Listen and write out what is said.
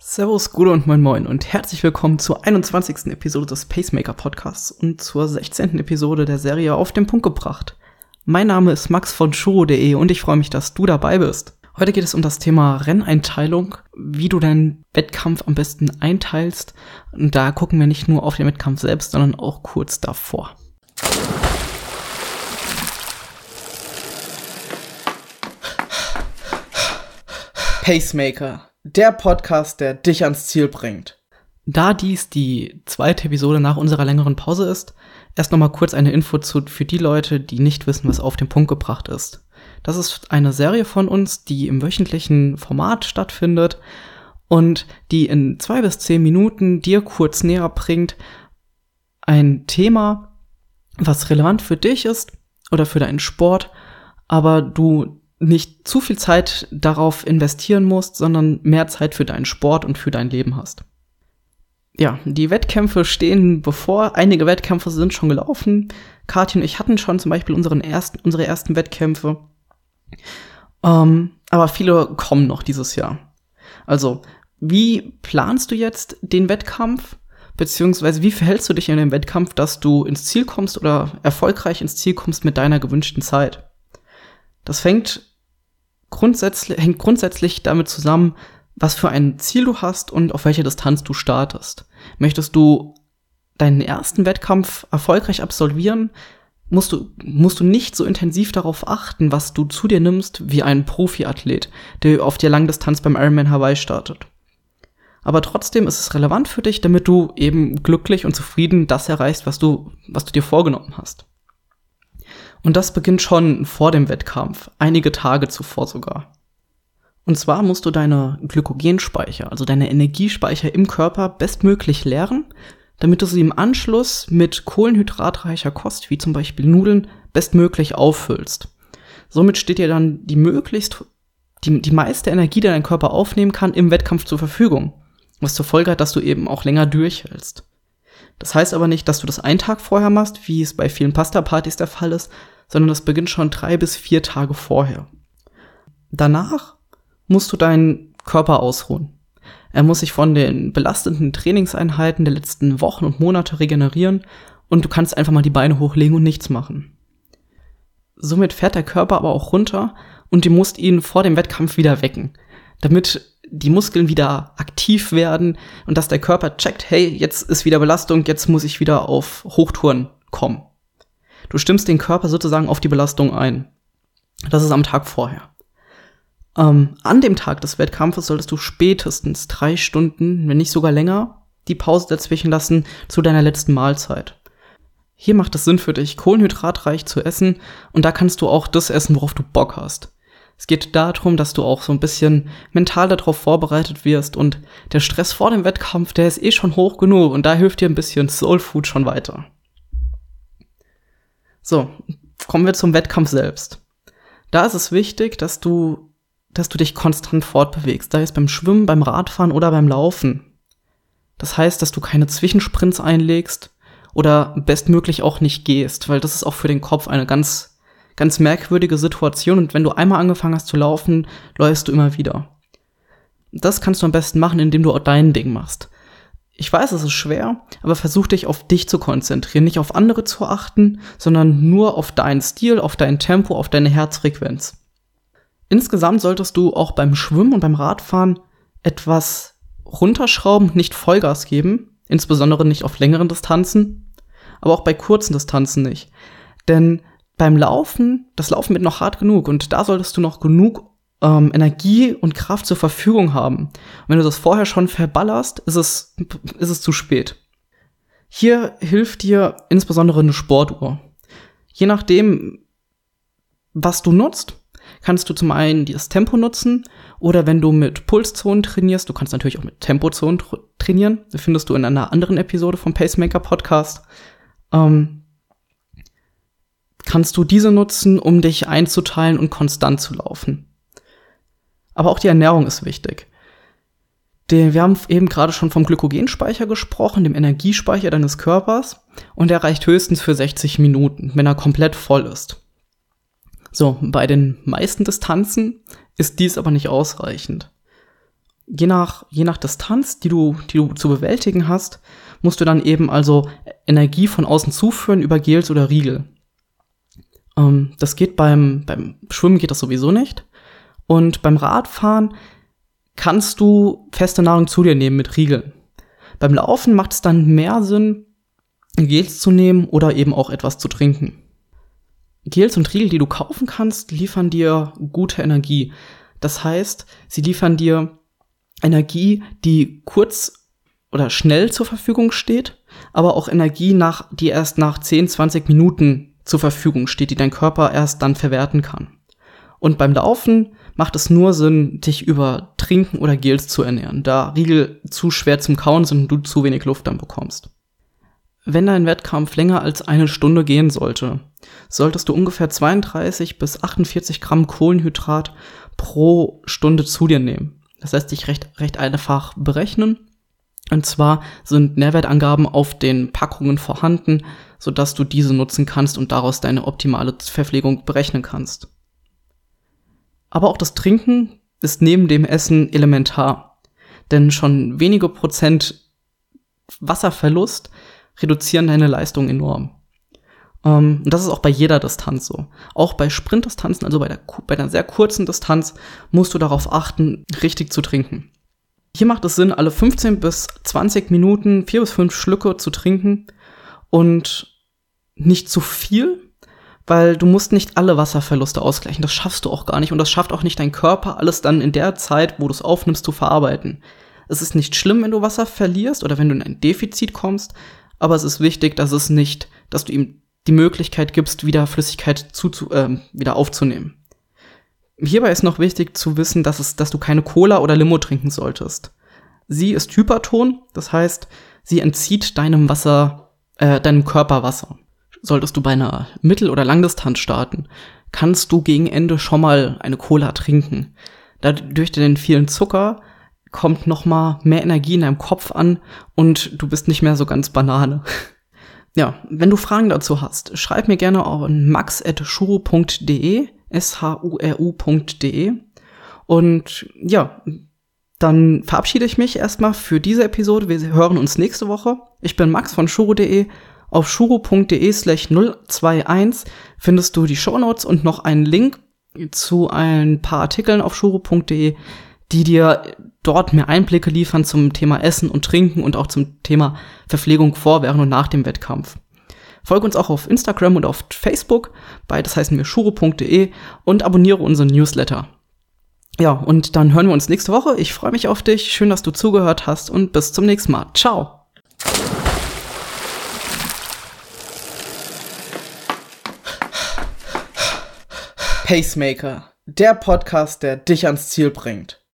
Servus, Gude und Moin Moin und herzlich willkommen zur 21. Episode des Pacemaker Podcasts und zur 16. Episode der Serie Auf den Punkt gebracht. Mein Name ist Max von Shuro.de und ich freue mich, dass du dabei bist. Heute geht es um das Thema Renneinteilung, wie du deinen Wettkampf am besten einteilst. Und da gucken wir nicht nur auf den Wettkampf selbst, sondern auch kurz davor. Pacemaker der Podcast, der dich ans Ziel bringt. Da dies die zweite Episode nach unserer längeren Pause ist, erst nochmal kurz eine Info zu, für die Leute, die nicht wissen, was auf den Punkt gebracht ist. Das ist eine Serie von uns, die im wöchentlichen Format stattfindet und die in zwei bis zehn Minuten dir kurz näher bringt ein Thema, was relevant für dich ist oder für deinen Sport, aber du nicht zu viel Zeit darauf investieren musst, sondern mehr Zeit für deinen Sport und für dein Leben hast. Ja, die Wettkämpfe stehen bevor. Einige Wettkämpfe sind schon gelaufen. Kathi und ich hatten schon zum Beispiel unseren ersten, unsere ersten Wettkämpfe. Ähm, aber viele kommen noch dieses Jahr. Also, wie planst du jetzt den Wettkampf? Beziehungsweise wie verhältst du dich in dem Wettkampf, dass du ins Ziel kommst oder erfolgreich ins Ziel kommst mit deiner gewünschten Zeit? Das fängt grundsätzlich, hängt grundsätzlich damit zusammen, was für ein Ziel du hast und auf welche Distanz du startest. Möchtest du deinen ersten Wettkampf erfolgreich absolvieren, musst du, musst du nicht so intensiv darauf achten, was du zu dir nimmst, wie ein Profiathlet, der auf der Langdistanz beim Ironman Hawaii startet. Aber trotzdem ist es relevant für dich, damit du eben glücklich und zufrieden das erreichst, was du, was du dir vorgenommen hast. Und das beginnt schon vor dem Wettkampf, einige Tage zuvor sogar. Und zwar musst du deine Glykogenspeicher, also deine Energiespeicher im Körper bestmöglich leeren, damit du sie im Anschluss mit kohlenhydratreicher Kost, wie zum Beispiel Nudeln, bestmöglich auffüllst. Somit steht dir dann die möglichst, die, die meiste Energie, die dein Körper aufnehmen kann, im Wettkampf zur Verfügung. Was zur Folge hat, dass du eben auch länger durchhältst. Das heißt aber nicht, dass du das einen Tag vorher machst, wie es bei vielen Pasta-Partys der Fall ist, sondern das beginnt schon drei bis vier Tage vorher. Danach musst du deinen Körper ausruhen. Er muss sich von den belastenden Trainingseinheiten der letzten Wochen und Monate regenerieren und du kannst einfach mal die Beine hochlegen und nichts machen. Somit fährt der Körper aber auch runter und du musst ihn vor dem Wettkampf wieder wecken, damit die Muskeln wieder aktiv werden und dass der Körper checkt, hey, jetzt ist wieder Belastung, jetzt muss ich wieder auf Hochtouren kommen. Du stimmst den Körper sozusagen auf die Belastung ein. Das ist am Tag vorher. Ähm, an dem Tag des Wettkampfes solltest du spätestens drei Stunden, wenn nicht sogar länger, die Pause dazwischen lassen zu deiner letzten Mahlzeit. Hier macht es Sinn für dich, kohlenhydratreich zu essen und da kannst du auch das essen, worauf du Bock hast. Es geht darum, dass du auch so ein bisschen mental darauf vorbereitet wirst und der Stress vor dem Wettkampf, der ist eh schon hoch genug und da hilft dir ein bisschen Soul Food schon weiter. So, kommen wir zum Wettkampf selbst. Da ist es wichtig, dass du, dass du dich konstant fortbewegst, sei es beim Schwimmen, beim Radfahren oder beim Laufen. Das heißt, dass du keine Zwischensprints einlegst oder bestmöglich auch nicht gehst, weil das ist auch für den Kopf eine ganz ganz merkwürdige Situation und wenn du einmal angefangen hast zu laufen, läufst du immer wieder. Das kannst du am besten machen, indem du auch dein Ding machst. Ich weiß, es ist schwer, aber versuch dich auf dich zu konzentrieren, nicht auf andere zu achten, sondern nur auf deinen Stil, auf dein Tempo, auf deine Herzfrequenz. Insgesamt solltest du auch beim Schwimmen und beim Radfahren etwas runterschrauben, nicht Vollgas geben, insbesondere nicht auf längeren Distanzen, aber auch bei kurzen Distanzen nicht. Denn beim Laufen, das Laufen wird noch hart genug und da solltest du noch genug ähm, Energie und Kraft zur Verfügung haben. Und wenn du das vorher schon verballerst, ist es, ist es zu spät. Hier hilft dir insbesondere eine Sportuhr. Je nachdem, was du nutzt, kannst du zum einen das Tempo nutzen oder wenn du mit Pulszonen trainierst, du kannst natürlich auch mit Tempozonen trainieren. Das findest du in einer anderen Episode vom Pacemaker Podcast. Ähm, kannst du diese nutzen, um dich einzuteilen und konstant zu laufen. Aber auch die Ernährung ist wichtig. wir haben eben gerade schon vom Glykogenspeicher gesprochen, dem Energiespeicher deines Körpers, und der reicht höchstens für 60 Minuten, wenn er komplett voll ist. So, bei den meisten Distanzen ist dies aber nicht ausreichend. je nach, je nach Distanz, die du, die du zu bewältigen hast, musst du dann eben also Energie von außen zuführen über Gels oder Riegel. Ähm, das geht beim, beim Schwimmen geht das sowieso nicht. Und beim Radfahren kannst du feste Nahrung zu dir nehmen mit Riegeln. Beim Laufen macht es dann mehr Sinn, Gels zu nehmen oder eben auch etwas zu trinken. Gels und Riegel, die du kaufen kannst, liefern dir gute Energie. Das heißt, sie liefern dir Energie, die kurz oder schnell zur Verfügung steht, aber auch Energie, nach, die erst nach 10, 20 Minuten zur Verfügung steht, die dein Körper erst dann verwerten kann. Und beim Laufen macht es nur Sinn, dich über Trinken oder Gels zu ernähren, da Riegel zu schwer zum Kauen sind und du zu wenig Luft dann bekommst. Wenn dein Wettkampf länger als eine Stunde gehen sollte, solltest du ungefähr 32 bis 48 Gramm Kohlenhydrat pro Stunde zu dir nehmen. Das lässt sich recht, recht einfach berechnen. Und zwar sind Nährwertangaben auf den Packungen vorhanden, sodass du diese nutzen kannst und daraus deine optimale Verpflegung berechnen kannst. Aber auch das Trinken ist neben dem Essen elementar. Denn schon wenige Prozent Wasserverlust reduzieren deine Leistung enorm. Ähm, und das ist auch bei jeder Distanz so. Auch bei Sprintdistanzen, also bei, der, bei einer sehr kurzen Distanz, musst du darauf achten, richtig zu trinken. Hier macht es Sinn, alle 15 bis 20 Minuten vier bis fünf Schlücke zu trinken und nicht zu viel, weil du musst nicht alle Wasserverluste ausgleichen. Das schaffst du auch gar nicht und das schafft auch nicht dein Körper, alles dann in der Zeit, wo du es aufnimmst, zu verarbeiten. Es ist nicht schlimm, wenn du Wasser verlierst oder wenn du in ein Defizit kommst, aber es ist wichtig, dass es nicht, dass du ihm die Möglichkeit gibst, wieder Flüssigkeit zu, zu, äh, wieder aufzunehmen. Hierbei ist noch wichtig zu wissen, dass, es, dass du keine Cola oder Limo trinken solltest. Sie ist Hyperton, das heißt, sie entzieht deinem Wasser, äh, deinem Körper Wasser. Solltest du bei einer Mittel- oder Langdistanz starten, kannst du gegen Ende schon mal eine Cola trinken. Dadurch den vielen Zucker kommt noch mal mehr Energie in deinem Kopf an und du bist nicht mehr so ganz Banane. ja, wenn du Fragen dazu hast, schreib mir gerne auf max.shuru.de, s-h-u-r-u.de und ja, dann verabschiede ich mich erstmal für diese Episode. Wir hören uns nächste Woche. Ich bin Max von shuru.de. Auf shuru.de slash 021 findest du die Shownotes und noch einen Link zu ein paar Artikeln auf shuru.de, die dir dort mehr Einblicke liefern zum Thema Essen und Trinken und auch zum Thema Verpflegung vor, während und nach dem Wettkampf. Folge uns auch auf Instagram und auf Facebook, beides heißen wir shuro.de und abonniere unseren Newsletter. Ja, und dann hören wir uns nächste Woche. Ich freue mich auf dich. Schön, dass du zugehört hast und bis zum nächsten Mal. Ciao. Pacemaker, der Podcast, der dich ans Ziel bringt.